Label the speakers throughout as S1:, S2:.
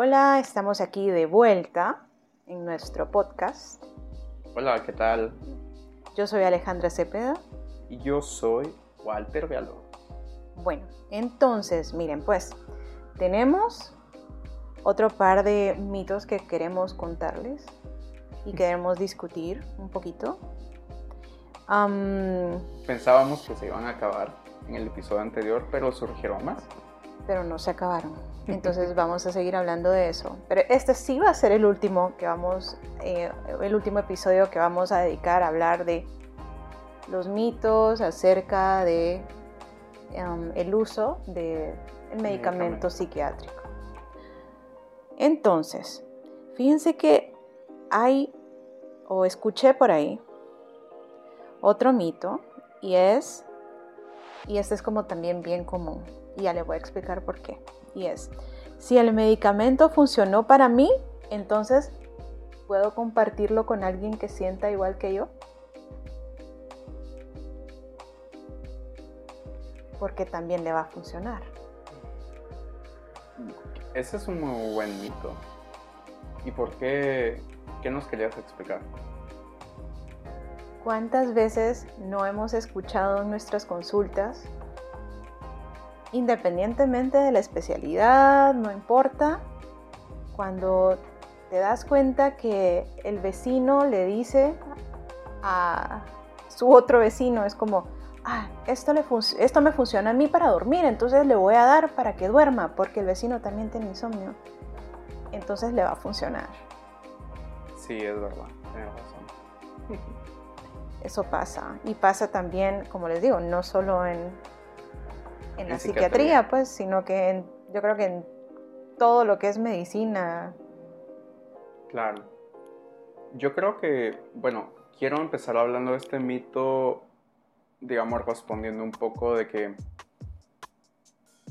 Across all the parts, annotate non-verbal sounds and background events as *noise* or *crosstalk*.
S1: Hola, estamos aquí de vuelta en nuestro podcast.
S2: Hola, ¿qué tal?
S1: Yo soy Alejandra Cepeda.
S2: Y yo soy Walter Vialó.
S1: Bueno, entonces, miren, pues tenemos otro par de mitos que queremos contarles y queremos discutir un poquito.
S2: Pensábamos que se iban a acabar en el episodio anterior, pero surgieron más.
S1: Pero no se acabaron. Entonces vamos a seguir hablando de eso. Pero este sí va a ser el último que vamos, eh, el último episodio que vamos a dedicar a hablar de los mitos acerca de el uso del de medicamento psiquiátrico. Entonces, fíjense que hay, o escuché por ahí, otro mito, y es, y este es como también bien común, y ya le voy a explicar por qué, y es, si el medicamento funcionó para mí, entonces puedo compartirlo con alguien que sienta igual que yo. Porque también le va a funcionar.
S2: Ese es un muy buen mito. ¿Y por qué? ¿Qué nos querías explicar?
S1: ¿Cuántas veces no hemos escuchado en nuestras consultas, independientemente de la especialidad, no importa, cuando te das cuenta que el vecino le dice a su otro vecino, es como, ah, esto, le esto me funciona a mí para dormir, entonces le voy a dar para que duerma, porque el vecino también tiene insomnio. Entonces le va a funcionar.
S2: Sí, es verdad, tienes razón.
S1: Eso pasa. Y pasa también, como les digo, no solo en, en la psiquiatría, pues, sino que yo creo que en todo lo que es medicina.
S2: Claro. Yo creo que, bueno, quiero empezar hablando de este mito digamos, respondiendo un poco de que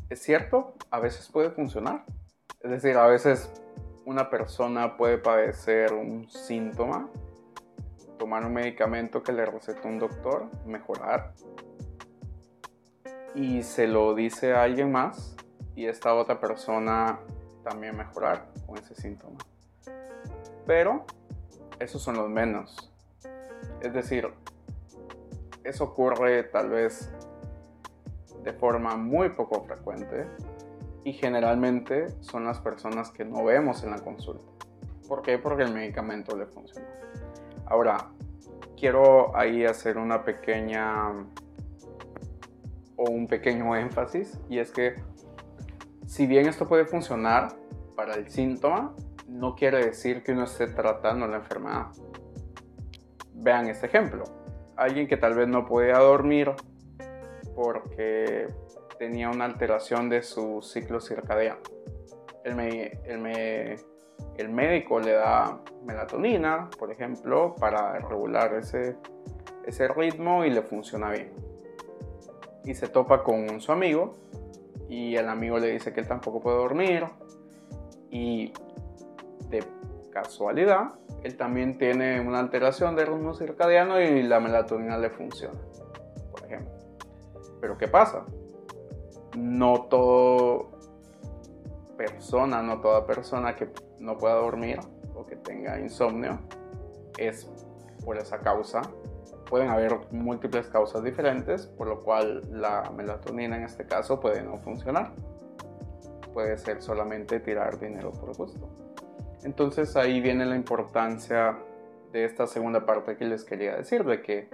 S2: es cierto, a veces puede funcionar. Es decir, a veces una persona puede padecer un síntoma, tomar un medicamento que le receta un doctor, mejorar, y se lo dice a alguien más, y esta otra persona también mejorar con ese síntoma. Pero esos son los menos. Es decir, eso ocurre tal vez de forma muy poco frecuente y generalmente son las personas que no vemos en la consulta. ¿Por qué? Porque el medicamento le funciona. Ahora, quiero ahí hacer una pequeña o un pequeño énfasis y es que si bien esto puede funcionar para el síntoma, no quiere decir que uno esté tratando la enfermedad. Vean este ejemplo alguien que tal vez no podía dormir porque tenía una alteración de su ciclo circadiano. El, el, médico le da melatonina, por ejemplo, para regular ese, ese ritmo y le funciona bien. Y se topa con su amigo y el amigo le dice que él tampoco puede dormir y de casualidad él también tiene una alteración del ritmo circadiano y la melatonina le funciona, por ejemplo. Pero ¿qué pasa? No todo persona, no toda persona que no pueda dormir o que tenga insomnio es por esa causa. Pueden haber múltiples causas diferentes, por lo cual la melatonina en este caso puede no funcionar. Puede ser solamente tirar dinero por gusto. Entonces ahí viene la importancia de esta segunda parte que les quería decir, de que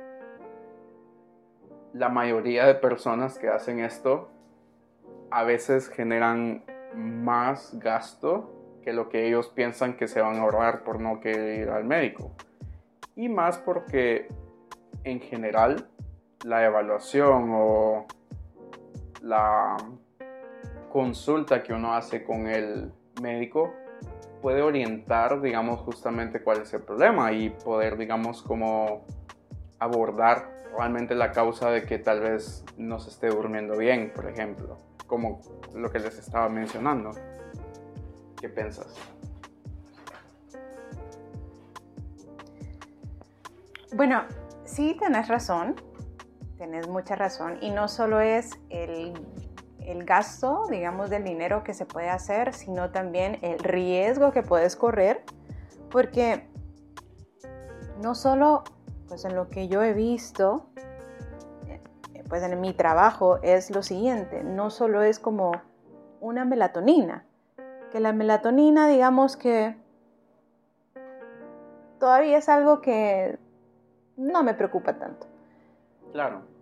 S2: la mayoría de personas que hacen esto a veces generan más gasto que lo que ellos piensan que se van a ahorrar por no querer ir al médico. Y más porque en general la evaluación o la consulta que uno hace con el médico puede orientar, digamos, justamente cuál es el problema y poder, digamos, como abordar realmente la causa de que tal vez no se esté durmiendo bien, por ejemplo, como lo que les estaba mencionando. ¿Qué piensas?
S1: Bueno, sí, tenés razón, tenés mucha razón, y no solo es el, el gasto, digamos, del dinero que se puede hacer, sino también el riesgo que puedes correr, porque no solo, pues en lo que yo he visto, eh, pues en mi trabajo es lo siguiente, no solo es como una melatonina, que la melatonina, digamos que todavía es algo que no me preocupa tanto.
S2: Claro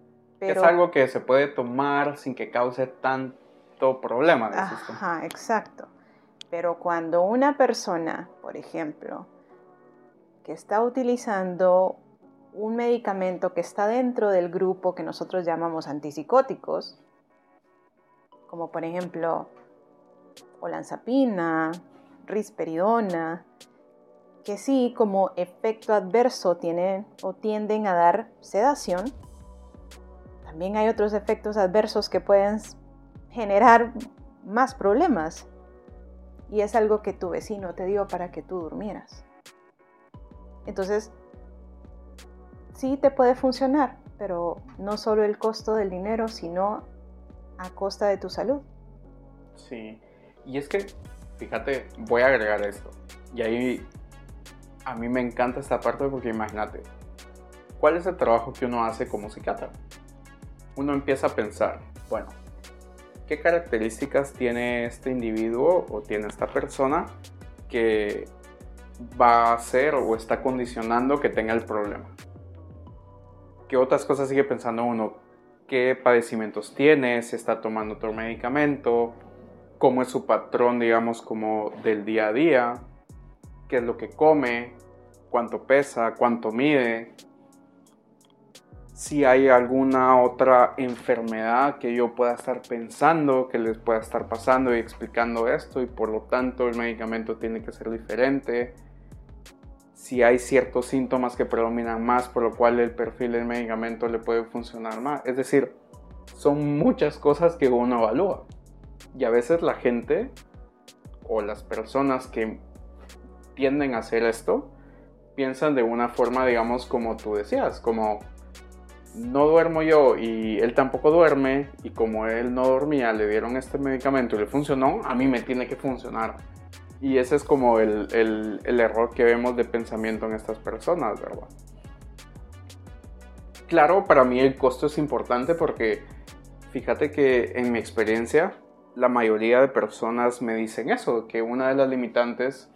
S2: es algo que se puede tomar sin que cause tanto problema.
S1: Ajá, exacto. Pero cuando una persona, por ejemplo, que está utilizando un medicamento que está dentro del grupo que nosotros llamamos antipsicóticos, como por ejemplo olanzapina, risperidona, que sí como efecto adverso tienen o tienden a dar sedación, también hay otros efectos adversos que pueden generar más problemas. Y es algo que tu vecino te dio para que tú durmieras. Entonces, sí te puede funcionar, pero no solo el costo del dinero, sino a costa de tu salud.
S2: Sí, y es que, fíjate, voy a agregar esto. Y ahí a mí me encanta esta parte porque imagínate, ¿cuál es el trabajo que uno hace como psiquiatra? uno empieza a pensar, bueno, ¿qué características tiene este individuo o tiene esta persona que va a hacer o está condicionando que tenga el problema? ¿Qué otras cosas sigue pensando uno? ¿Qué padecimientos tiene? ¿Si está tomando otro medicamento? ¿Cómo es su patrón, digamos, como del día a día? ¿Qué es lo que come? ¿Cuánto pesa? ¿Cuánto mide? si hay alguna otra enfermedad que yo pueda estar pensando, que les pueda estar pasando y explicando esto y por lo tanto el medicamento tiene que ser diferente. Si hay ciertos síntomas que predominan más, por lo cual el perfil del medicamento le puede funcionar más. Es decir, son muchas cosas que uno evalúa. Y a veces la gente o las personas que tienden a hacer esto piensan de una forma, digamos, como tú decías, como no duermo yo y él tampoco duerme y como él no dormía le dieron este medicamento y le funcionó, a mí me tiene que funcionar. Y ese es como el, el, error que vemos de pensamiento en estas personas, ¿verdad? Claro, para mí el costo es importante porque fíjate que en mi experiencia la mayoría de personas me dicen eso, que una de las limitantes,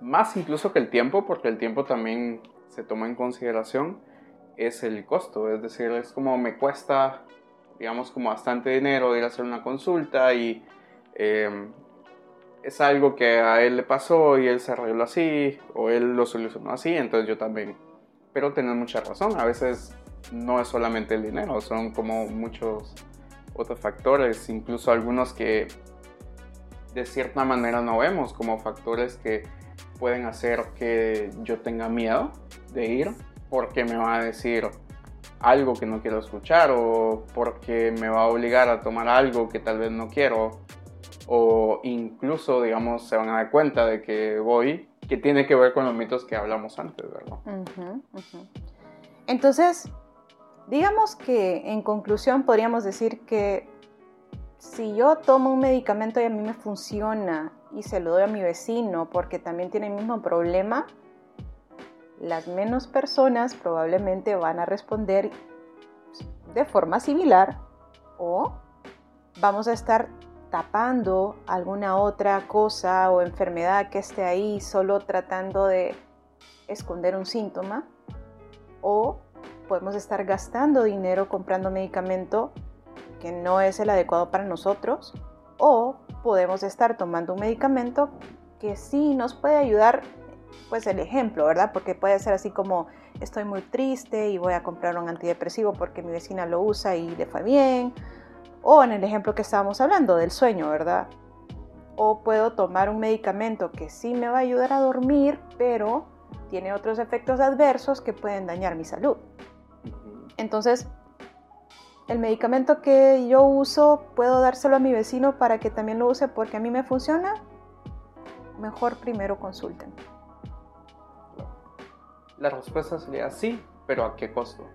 S2: más incluso que el tiempo, porque el tiempo también se toma en consideración, es el costo, es decir, es como me cuesta, digamos, como bastante dinero ir a hacer una consulta y em, es algo que a él le pasó y él se arregló así o él lo solucionó así, entonces yo también. Pero tenés mucha razón, a veces no es solamente el dinero, son como muchos otros factores, incluso algunos que de cierta manera no vemos como factores que pueden hacer que yo tenga miedo de ir porque me va a decir algo que no quiero escuchar o porque me va a obligar a tomar algo que tal vez no quiero o incluso, digamos, se van a dar cuenta de que voy, que tiene que ver con los mitos que hablamos antes, ¿verdad?
S1: Entonces, digamos que en conclusión podríamos decir que si yo tomo un medicamento y a mí me funciona y se lo doy a mi vecino porque también tiene el mismo problema, las menos personas probablemente van a responder de forma similar o vamos a estar tapando alguna otra cosa o enfermedad que esté ahí solo tratando de esconder un síntoma o podemos estar gastando dinero comprando medicamento que no es el adecuado para nosotros o podemos estar tomando un medicamento que sí nos puede ayudar pues el ejemplo, ¿verdad? Porque puede ser así como estoy muy triste y voy a comprar un antidepresivo porque mi vecina lo usa y le fue bien. O en el ejemplo que estábamos hablando del sueño, ¿verdad? O puedo tomar un medicamento que sí me va a ayudar a dormir, pero tiene otros efectos adversos que pueden dañar mi salud. Entonces, el medicamento que yo uso, ¿puedo dárselo a mi vecino para que también lo use porque a mí me funciona? Mejor primero consulten.
S2: La respuesta sería sí, pero ¿a qué costo?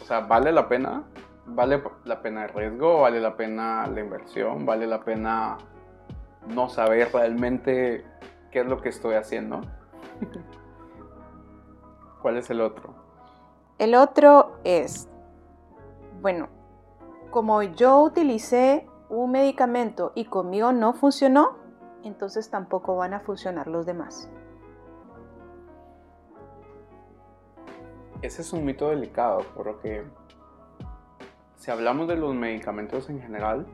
S2: O sea, ¿vale la pena? ¿Vale la pena el riesgo? ¿Vale la pena la inversión? ¿Vale la pena no saber realmente qué es lo que estoy haciendo? *laughs* ¿Cuál es el otro?
S1: El otro es, bueno, como yo utilicé un medicamento y conmigo no funcionó, entonces tampoco van a funcionar los demás.
S2: Ese es un mito delicado, porque si hablamos de los medicamentos en general,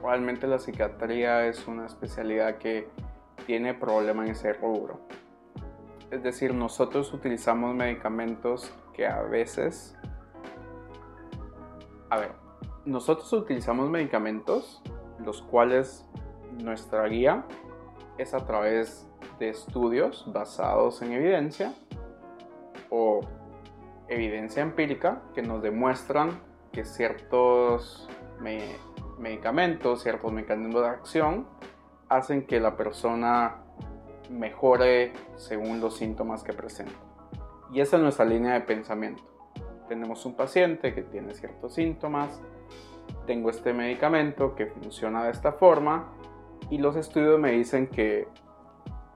S2: realmente la psiquiatría es una especialidad que tiene problema en ese rubro. Es decir, nosotros utilizamos medicamentos que a veces... A ver, nosotros utilizamos medicamentos los cuales nuestra guía es a través de estudios basados en evidencia o evidencia empírica que nos demuestran que ciertos medicamentos, ciertos mecanismos de acción hacen que la persona mejore según los síntomas que presenta. Y esa es nuestra línea de pensamiento. Tenemos un paciente que tiene ciertos síntomas, tengo este medicamento que funciona de esta forma y los estudios me dicen que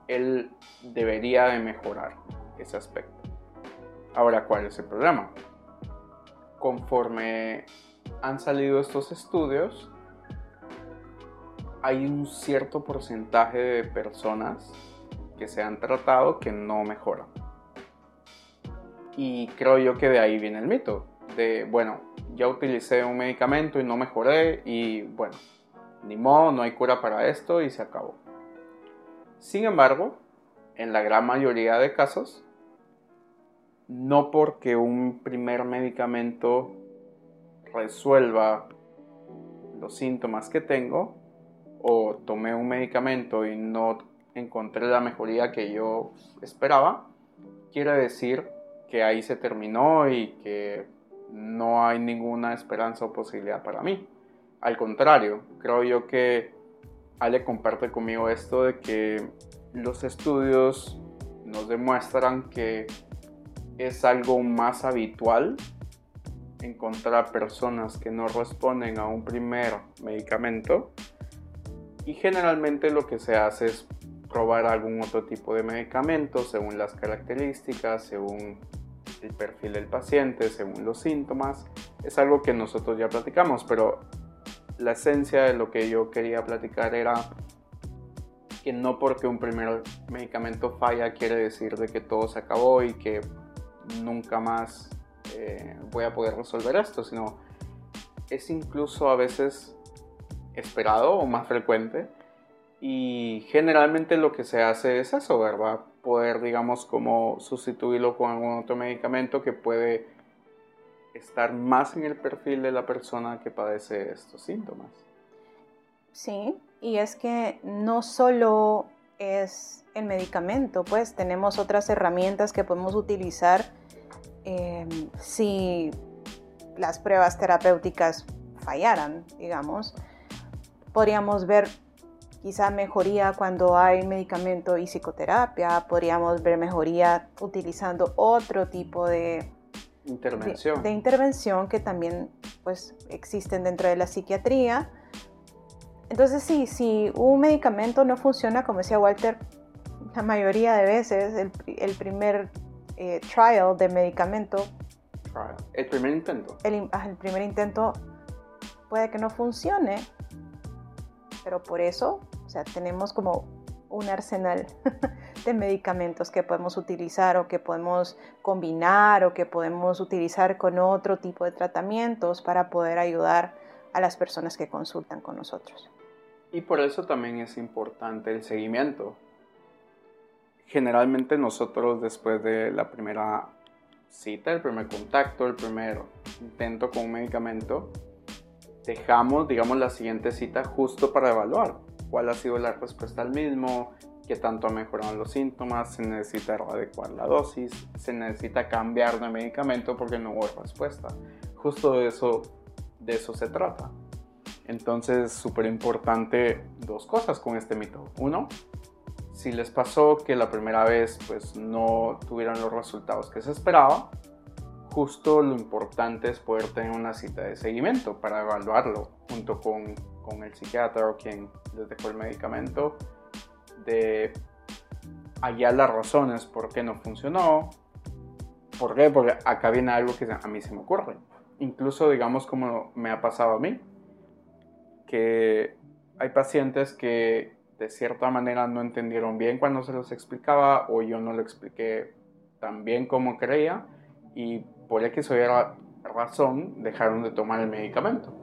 S2: él debería de mejorar ese aspecto. Ahora, ¿cuál es el problema? Conforme han salido estos estudios, hay un cierto porcentaje de personas que se han tratado que no mejoran. Y creo yo que de ahí viene el mito. De, bueno, ya utilicé un medicamento y no mejoré y bueno, ni modo, no hay cura para esto y se acabó. Sin embargo, en la gran mayoría de casos, no porque un primer medicamento resuelva los síntomas que tengo o tomé un medicamento y no encontré la mejoría que yo esperaba, quiere decir que ahí se terminó y que no hay ninguna esperanza o posibilidad para mí. Al contrario, creo yo que Ale comparte conmigo esto de que los estudios nos demuestran que es algo más habitual encontrar personas que no responden a un primer medicamento y generalmente lo que se hace es probar algún otro tipo de medicamento según las características, según el perfil del paciente, según los síntomas. Es algo que nosotros ya platicamos, pero la esencia de lo que yo quería platicar era que no porque un primer medicamento falla quiere decir de que todo se acabó y que nunca más eh, voy a poder resolver esto, sino es incluso a veces esperado o más frecuente y generalmente lo que se hace es eso, ¿verdad? Poder, digamos, como sustituirlo con algún otro medicamento que puede estar más en el perfil de la persona que padece estos síntomas.
S1: Sí, y es que no solo es el medicamento, pues tenemos otras herramientas que podemos utilizar em, si las pruebas terapéuticas fallaran, digamos. Podríamos ver quizá mejoría cuando hay medicamento y psicoterapia, podríamos ver mejoría utilizando otro tipo de
S2: intervención,
S1: de, intervención que también pues existen dentro de la psiquiatría. Entonces sí, si un medicamento no funciona, como decía Walter, la mayoría de veces el, primer eh, trial de medicamento,
S2: el primer intento,
S1: ah, el primer intento puede que no funcione, pero por eso o sea, tenemos como un arsenal *laughs* de medicamentos que podemos utilizar o que podemos combinar o que podemos utilizar con otro tipo de tratamientos para poder ayudar a las personas que consultan con nosotros.
S2: Y por eso también es importante el seguimiento. Generalmente nosotros después de la primera cita, el primer contacto, el primer intento con un medicamento, dejamos, digamos, la siguiente cita justo para evaluar cuál ha sido la respuesta al mismo, qué tanto ha mejorado los síntomas, se necesita adecuar la dosis, se necesita cambiar de medicamento porque no hubo respuesta. Justo de eso, de eso se trata. Entonces, súper importante dos cosas con este mito. Uno, si les pasó que la primera vez pues no tuvieron los resultados que se esperaba, justo lo importante es poder tener una cita de seguimiento para evaluarlo junto con, con el psiquiatra o quien les dejó el medicamento, de hallar las razones por qué no funcionó. ¿Por qué? Porque acá viene algo que a mí se me ocurre. Incluso, digamos, como me ha pasado a mí, que hay pacientes que de cierta manera no entendieron bien cuando se los explicaba o yo no lo expliqué tan bien como creía y por X o Y razón dejaron de tomar el medicamento.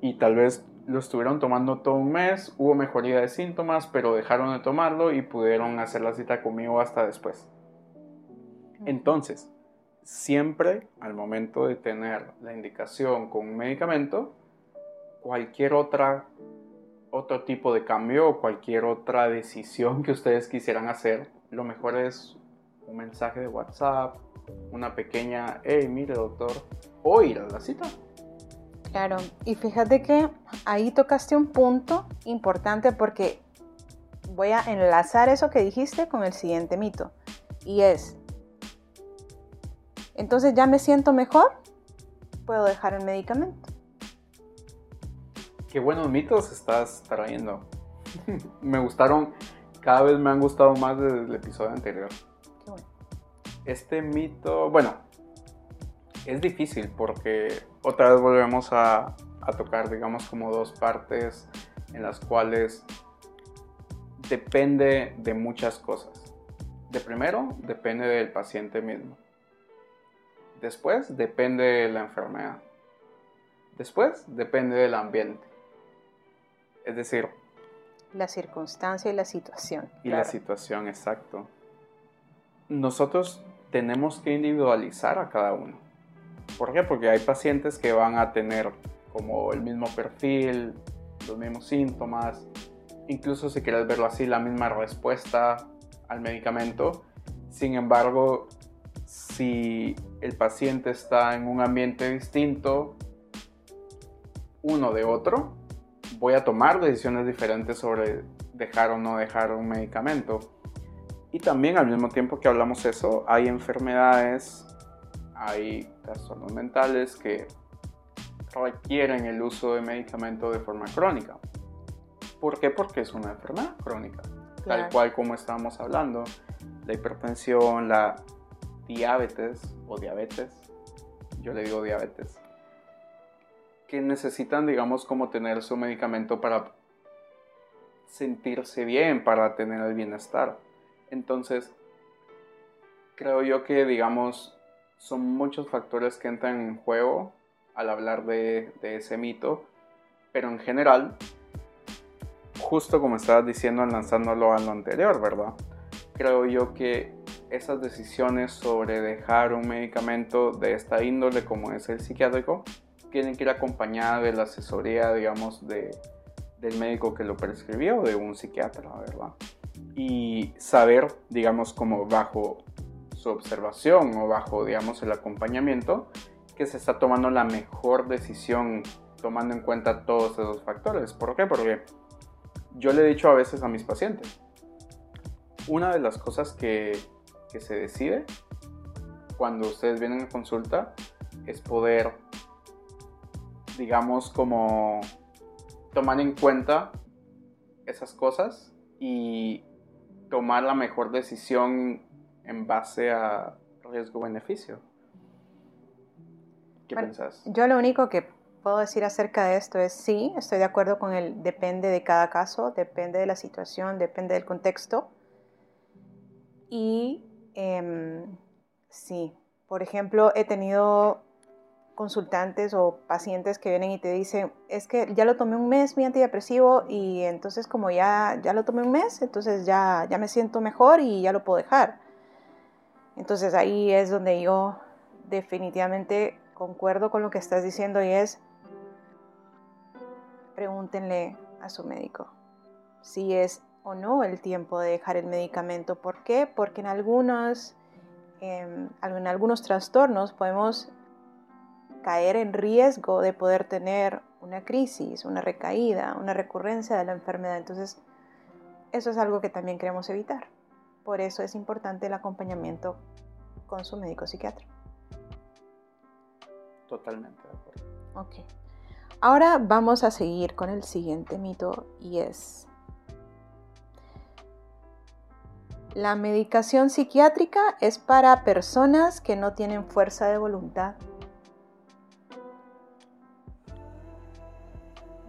S2: Y tal vez lo estuvieron tomando todo un mes, hubo mejoría de síntomas, pero dejaron de tomarlo y pudieron hacer la cita conmigo hasta después. Entonces, siempre al momento de tener la indicación con un medicamento, cualquier otra otro tipo de cambio o cualquier otra decisión que ustedes quisieran hacer, lo mejor es un mensaje de WhatsApp, una pequeña, hey, mire doctor, o ir a la cita.
S1: Claro, y fíjate que ahí tocaste un punto importante porque voy a enlazar eso que dijiste con el siguiente mito. Y es, entonces ya me siento mejor, puedo dejar el medicamento.
S2: Qué buenos mitos estás trayendo. *laughs* me gustaron, cada vez me han gustado más desde el episodio anterior. Qué bueno. Este mito, bueno, es difícil porque otra vez volvemos a, tocar, digamos, como dos partes en las cuales depende de muchas cosas. De primero, depende del paciente mismo. Después, depende de la enfermedad. Después, depende del ambiente. Es decir...
S1: La circunstancia y la situación.
S2: Y la situación, exacto. Nosotros tenemos que individualizar a cada uno. ¿Por qué? Porque hay pacientes que van a tener como el mismo perfil, los mismos síntomas, incluso si quieres verlo así, la misma respuesta al medicamento. Sin embargo, si el paciente está en un ambiente distinto uno de otro, voy a tomar decisiones diferentes sobre dejar o no dejar un medicamento. Y también al mismo tiempo que hablamos eso, hay enfermedades hay trastornos mentales que requieren el uso de medicamento de forma crónica. ¿Por qué? Porque es una enfermedad crónica. Tal cual como estábamos hablando, la hipertensión, la diabetes o diabetes, yo le digo diabetes, que necesitan, digamos, como tener su medicamento para sentirse bien, para tener el bienestar. Entonces, creo yo que, digamos, son muchos factores que entran en juego al hablar de, ese mito, pero en general, justo como estabas diciendo lanzándolo a lo anterior, ¿verdad? Creo yo que esas decisiones sobre dejar un medicamento de esta índole como es el psiquiátrico tienen que ir acompañadas de la asesoría, digamos, de, del médico que lo prescribió, de un psiquiatra, ¿verdad? Y saber, digamos, como bajo su observación o bajo, digamos, el acompañamiento, que se está tomando la mejor decisión tomando en cuenta todos esos factores. ¿Por qué? Porque yo le he dicho a veces a mis pacientes, una de las cosas que, que se decide cuando ustedes vienen a consulta es poder, digamos, como tomar en cuenta esas cosas y tomar la mejor decisión en base a riesgo-beneficio. ¿Qué piensas?
S1: Yo lo único que puedo decir acerca de esto es sí, estoy de acuerdo con el depende de cada caso, depende de la situación, depende del contexto. Y em, sí, por ejemplo, he tenido consultantes o pacientes que vienen y te dicen, es que ya lo tomé un mes mi antidepresivo y entonces como ya, ya lo tomé un mes, entonces ya, ya me siento mejor y ya lo puedo dejar. Entonces ahí es donde yo definitivamente concuerdo con lo que estás diciendo y es, pregúntenle a su médico si es o no el tiempo de dejar el medicamento. ¿Por qué? Porque en algunos, em, en algunos trastornos podemos caer en riesgo de poder tener una crisis, una recaída, una recurrencia de la enfermedad. Entonces, eso es algo que también queremos evitar. Por eso es importante el acompañamiento con su médico psiquiatra.
S2: Totalmente de acuerdo.
S1: Ok. Ahora vamos a seguir con el siguiente mito y es, la medicación psiquiátrica es para personas que no tienen fuerza de voluntad.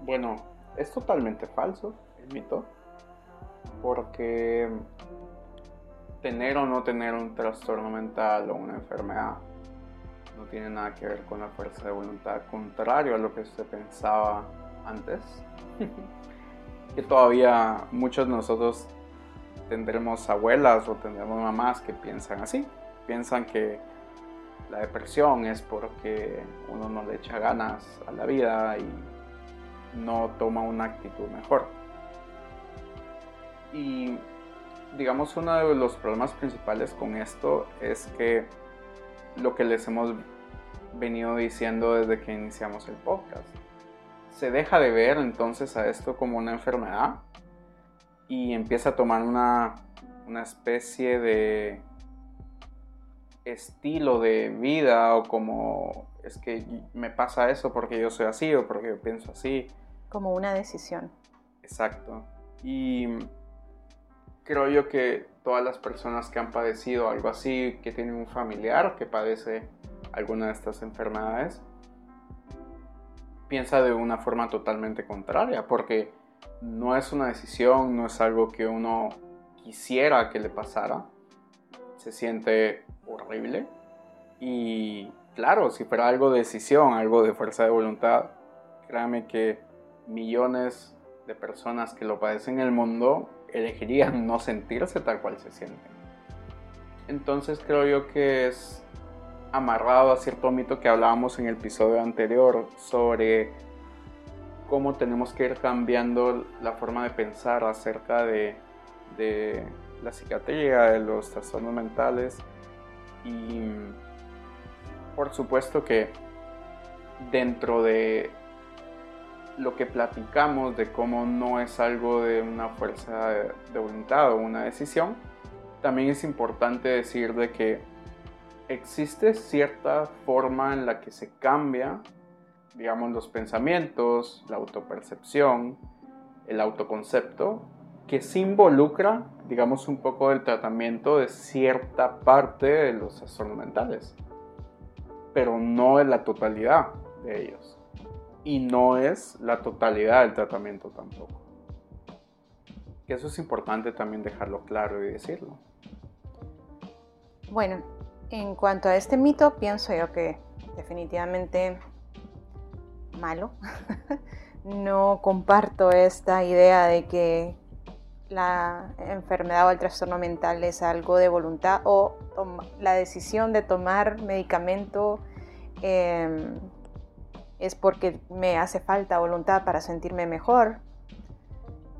S2: Bueno, es totalmente falso el mito, porque tener o no tener un trastorno mental o una enfermedad no tiene nada que ver con la fuerza de voluntad, contrario a lo que usted pensaba antes. *laughs* que todavía muchos de nosotros tendremos abuelas o tendremos mamás que piensan así, piensan que la depresión es porque uno no le echa ganas a la vida y no toma una actitud mejor. Y digamos uno de los problemas principales con esto es que lo que les hemos venido diciendo desde que iniciamos el podcast. Se deja de ver entonces a esto como una enfermedad y empieza a tomar una, una especie de estilo de vida o como es que me pasa eso porque yo soy así o porque yo pienso así.
S1: Como una decisión.
S2: Exacto. Y creo yo que todas las personas que han padecido algo así, que tienen un familiar que padece alguna de estas enfermedades, piensa de una forma totalmente contraria, porque no es una decisión, no es algo que uno quisiera que le pasara, se siente horrible. Y claro, si fuera algo de decisión, algo de fuerza de voluntad, créame que millones de personas que lo padecen en el mundo elegirían *laughs* no sentirse tal cual se sienten. Entonces creo yo que es amarrado a cierto mito que hablábamos en el episodio anterior sobre cómo tenemos que ir cambiando la forma de pensar acerca de, la psiquiatría, de los trastornos mentales y por supuesto que dentro de lo que platicamos de cómo no es algo de una fuerza de voluntad o una decisión, también es importante decir de que existe cierta forma en la que se cambia, digamos, los pensamientos, la autopercepción, el autoconcepto, que se involucra, digamos, un poco del tratamiento de cierta parte de los trastornos mentales, pero no en la totalidad de ellos. Y no es la totalidad del tratamiento tampoco. Eso es importante también dejarlo claro y decirlo.
S1: Bueno, en cuanto a este mito, pienso yo que definitivamente malo. *laughs* no comparto esta idea de que la enfermedad o el trastorno mental es algo de voluntad o la decisión de tomar medicamento em, es porque me hace falta voluntad para sentirme mejor.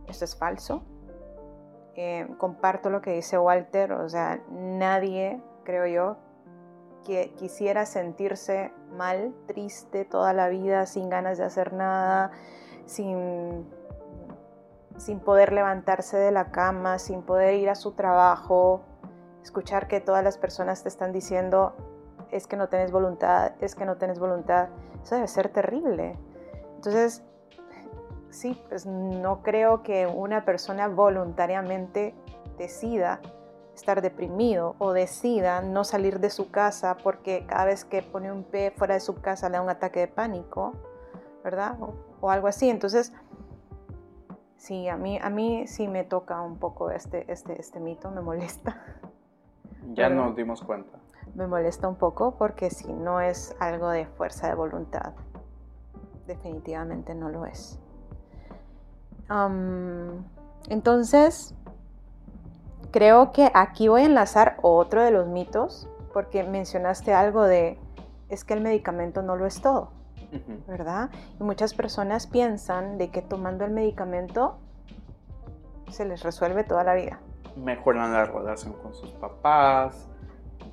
S1: Esto es falso. Em, comparto lo que dice Walter, o sea, nadie creo yo, que quisiera sentirse mal, triste toda la vida, sin ganas de hacer nada, sin, sin poder levantarse de la cama, sin poder ir a su trabajo, escuchar que todas las personas te están diciendo, es que no tienes voluntad, es que no tienes voluntad, eso debe ser terrible. Entonces, sí, pues no creo que una persona voluntariamente decida estar deprimido o decida no salir de su casa porque cada vez que pone un pie fuera de su casa le da un ataque de pánico, ¿verdad? O, algo así. Entonces, sí, a mí, a mí sí me toca un poco este, este, este mito, me molesta.
S2: Ya nos dimos cuenta.
S1: Me molesta un poco porque si no es algo de fuerza de voluntad. Definitivamente no lo es. entonces, creo que aquí voy a enlazar otro de los mitos, porque mencionaste algo de, es que el medicamento no lo es todo, ¿verdad? Y muchas personas piensan de que tomando el medicamento se les resuelve toda la vida.
S2: Mejoran la relación con sus papás,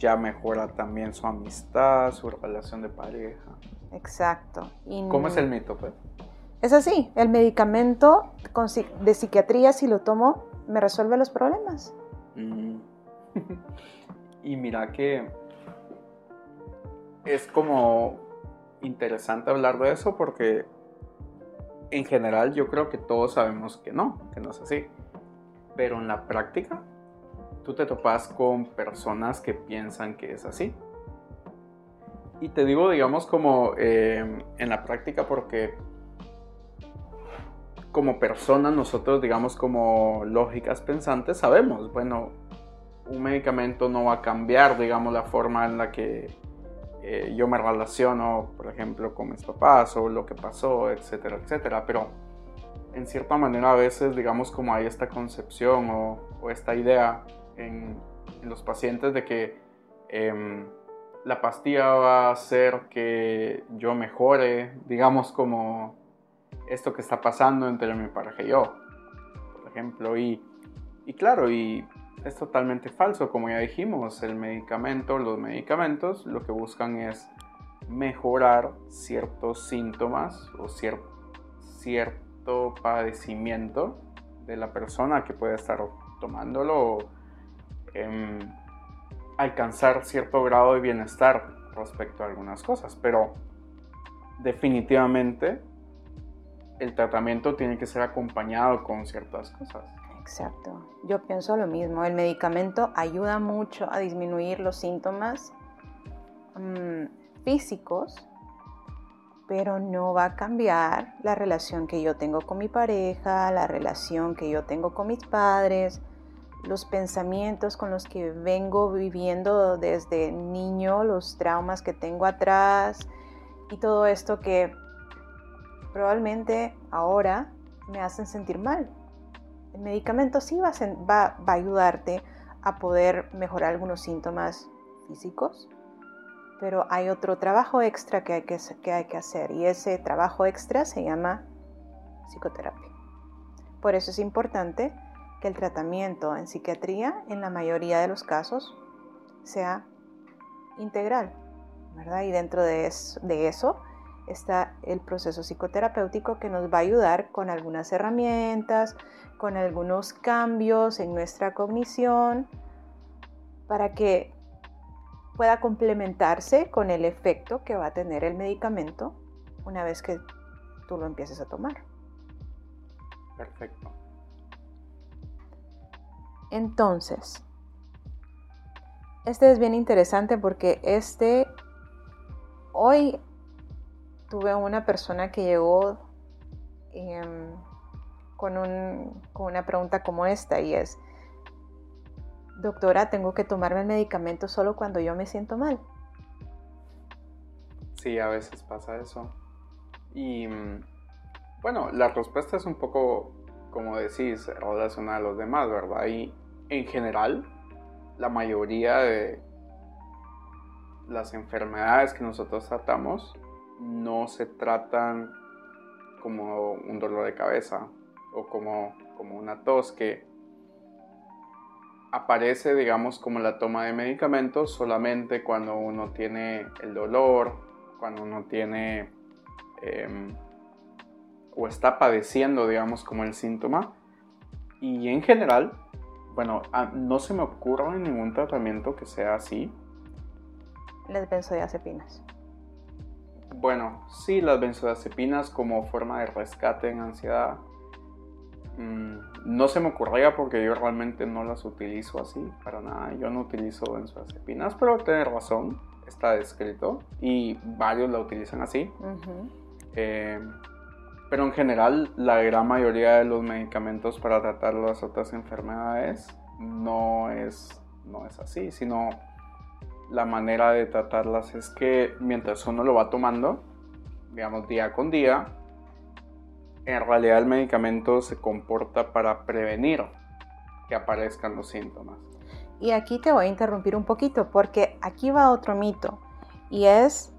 S2: ya mejora también su amistad, su relación de pareja.
S1: Exacto.
S2: ¿Cómo es el mito, pues?
S1: Es así, el medicamento de psiquiatría, si lo tomo, me resuelve los problemas. *laughs*
S2: y mira que es como interesante hablar de eso porque en general yo creo que todos sabemos que no, que no es así. Pero en la práctica, tú te topas con personas que piensan que es así. Y te digo, digamos, como eh, en la práctica porque como personas, nosotros, digamos, como lógicas pensantes, sabemos, bueno, un medicamento no va a cambiar, digamos, la forma en la que eh, yo me relaciono, por ejemplo, con mis papás o lo que pasó, etcétera, etcétera. Pero en cierta manera a veces, digamos, como hay esta concepción o, esta idea en, los pacientes de que em, la pastilla va a hacer que yo mejore, digamos, como esto que está pasando entre mi pareja y yo, por ejemplo. Y, y claro, y es totalmente falso, como ya dijimos, el medicamento, los medicamentos lo que buscan es mejorar ciertos síntomas o cierto padecimiento de la persona que puede estar tomándolo em, alcanzar cierto grado de bienestar respecto a algunas cosas, pero definitivamente el tratamiento tiene que ser acompañado con ciertas cosas.
S1: Exacto, yo pienso lo mismo, el medicamento ayuda mucho a disminuir los síntomas mm, físicos, pero no va a cambiar la relación que yo tengo con mi pareja, la relación que yo tengo con mis padres, los pensamientos con los que vengo viviendo desde niño, los traumas que tengo atrás y todo esto que probablemente ahora me hacen sentir mal. El medicamento sí va a, ayudarte a poder mejorar algunos síntomas físicos, pero hay otro trabajo extra que hay que, que hay que hacer y ese trabajo extra se llama psicoterapia. Por eso es importante que el tratamiento en psiquiatría en la mayoría de los casos sea integral, ¿verdad? Y dentro de eso está el proceso psicoterapéutico que nos va a ayudar con algunas herramientas, con algunos cambios en nuestra cognición, para que pueda complementarse con el efecto que va a tener el medicamento una vez que tú lo empieces a tomar.
S2: Perfecto.
S1: Entonces, este es bien interesante porque este hoy tuve una persona que llegó em, con, una pregunta como esta y es, doctora, ¿tengo que tomarme el medicamento solo cuando yo me siento mal?
S2: Sí, a veces pasa eso. Y mm, bueno, la respuesta es un poco, como decís, relacionada a los demás, ¿verdad? Y en general, la mayoría de las enfermedades que nosotros tratamos no se tratan como un dolor de cabeza o como, como una tos que aparece, digamos, como la toma de medicamentos solamente cuando uno tiene el dolor, cuando uno tiene em, o está padeciendo, digamos, como el síntoma. Y en general, bueno, no se me ocurre ningún tratamiento que sea así.
S1: Las benzodiazepinas.
S2: Bueno, sí, las benzodiazepinas como forma de rescate en ansiedad. Mm, no se me ocurría porque yo realmente no las utilizo así, para nada. Yo no utilizo benzodiazepinas, pero tiene razón, está descrito y varios la utilizan así. Eh, pero en general, la gran mayoría de los medicamentos para tratar las otras enfermedades no es, no es así, sino la manera de tratarlas es que mientras uno lo va tomando, digamos día con día, en realidad el medicamento se comporta para prevenir que aparezcan los síntomas.
S1: Y aquí te voy a interrumpir un poquito porque aquí va otro mito y es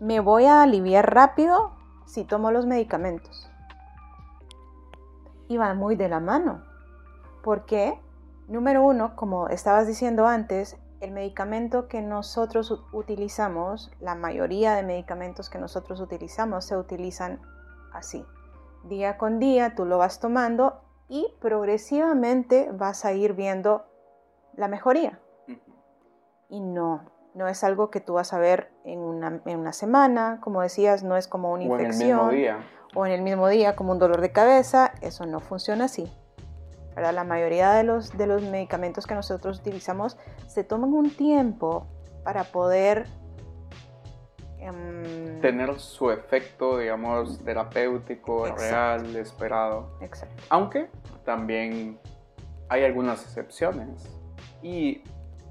S1: me voy a aliviar rápido si tomo los medicamentos. Y va muy de la mano. Porque, número uno, como estabas diciendo antes, el medicamento que nosotros utilizamos, la mayoría de medicamentos que nosotros utilizamos se utilizan así. Día con día tú lo vas tomando y progresivamente vas a ir viendo la mejoría. Y no, No es algo que tú vas a ver en una, en una semana, como decías, no es como una
S2: O en el
S1: infección
S2: mismo día.
S1: o en el mismo día como un dolor de cabeza, eso no funciona así. ¿verdad? La mayoría de los, de los medicamentos que nosotros utilizamos se toman un tiempo para poder... em,
S2: Tener su efecto, digamos, terapéutico,
S1: Exacto.
S2: real, esperado.
S1: Exacto.
S2: Aunque también hay algunas excepciones. Y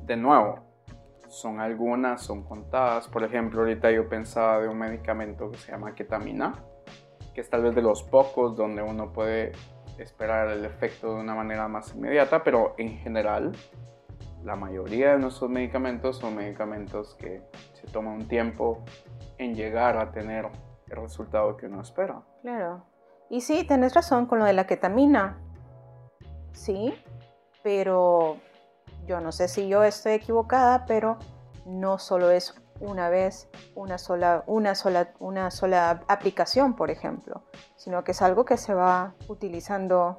S2: de nuevo, son algunas, son contadas. Por ejemplo, ahorita yo pensaba de un medicamento que se llama ketamina, que es tal vez de los pocos donde uno puede esperar el efecto de una manera más inmediata, pero en general la mayoría de nuestros medicamentos son medicamentos que se toman un tiempo en llegar a tener el resultado que uno espera.
S1: Claro. Y sí, tenés razón con lo de la ketamina. Sí, pero yo no sé si yo estoy equivocada, pero no solo es una vez, una sola, una sola, una sola aplicación, por ejemplo, sino que es algo que se va utilizando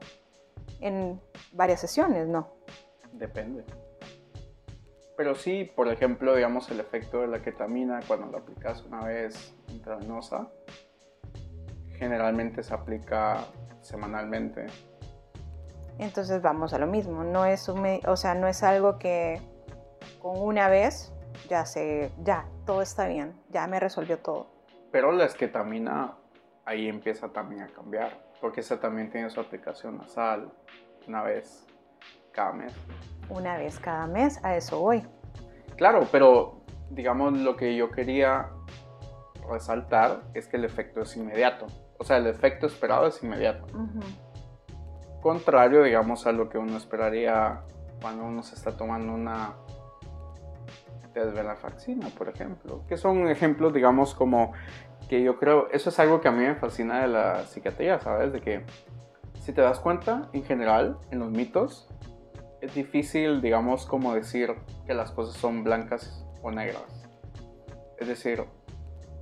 S1: en varias sesiones, ¿no?
S2: Depende. Pero sí, por ejemplo, digamos el efecto de la ketamina cuando lo aplicas una vez intravenosa, generalmente se aplica semanalmente.
S1: Entonces vamos a lo mismo, no es un, o sea, no es algo que con una vez ya se, ya, todo está bien, ya me resolvió todo.
S2: Pero la esketamina ahí empieza también a cambiar, porque esa también tiene su aplicación nasal una vez cada mes.
S1: Una vez cada mes, a eso voy.
S2: Claro, pero digamos lo que yo quería resaltar es que el efecto es inmediato. O sea, el efecto esperado es inmediato. Contrario, digamos, a lo que uno esperaría cuando uno se está tomando una desvenlafaxina, por ejemplo. Que son ejemplos, digamos, como que yo creo, eso es algo que a mí me fascina de la psiquiatría, ¿sabes? De que si te das cuenta, en general, en los mitos, es difícil, digamos, como decir que las cosas son blancas o negras. Es decir,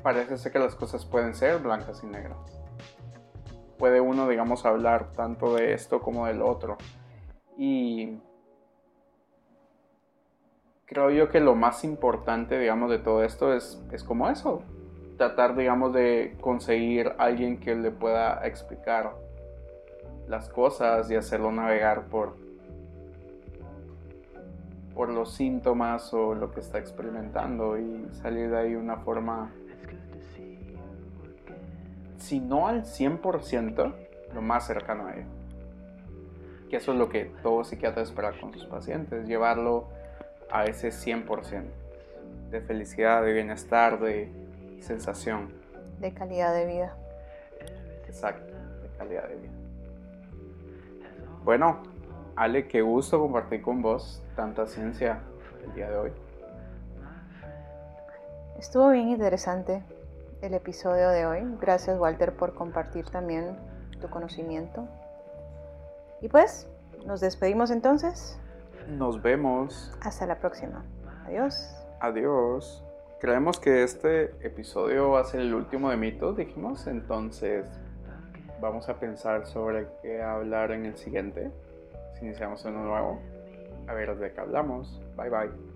S2: parece ser que las cosas pueden ser blancas y negras. Puede uno, digamos, hablar tanto de esto como del otro. Y creo yo que lo más importante, digamos, de todo esto es, es como eso. Tratar, digamos, de conseguir alguien que le pueda explicar las cosas y hacerlo navegar por, por los síntomas o lo que está experimentando y salir de ahí una forma, si no al 100%, lo más cercano a ello. Que eso es lo que todo psiquiatra espera con sus pacientes, llevarlo a ese 100% de felicidad, de bienestar, de sensación.
S1: De calidad de vida.
S2: Exacto, de calidad de vida. Bueno, Ale, qué gusto compartir con vos tanta ciencia el día de hoy.
S1: Estuvo bien interesante el episodio de hoy. Gracias Walter por compartir también tu conocimiento. Y pues, nos despedimos entonces.
S2: Nos vemos.
S1: Hasta la próxima. Adiós.
S2: Adiós. Creemos que este episodio va a ser el último de mitos, dijimos. Entonces, vamos a pensar sobre qué hablar en el siguiente. Si iniciamos uno nuevo. A ver de qué hablamos. Bye bye.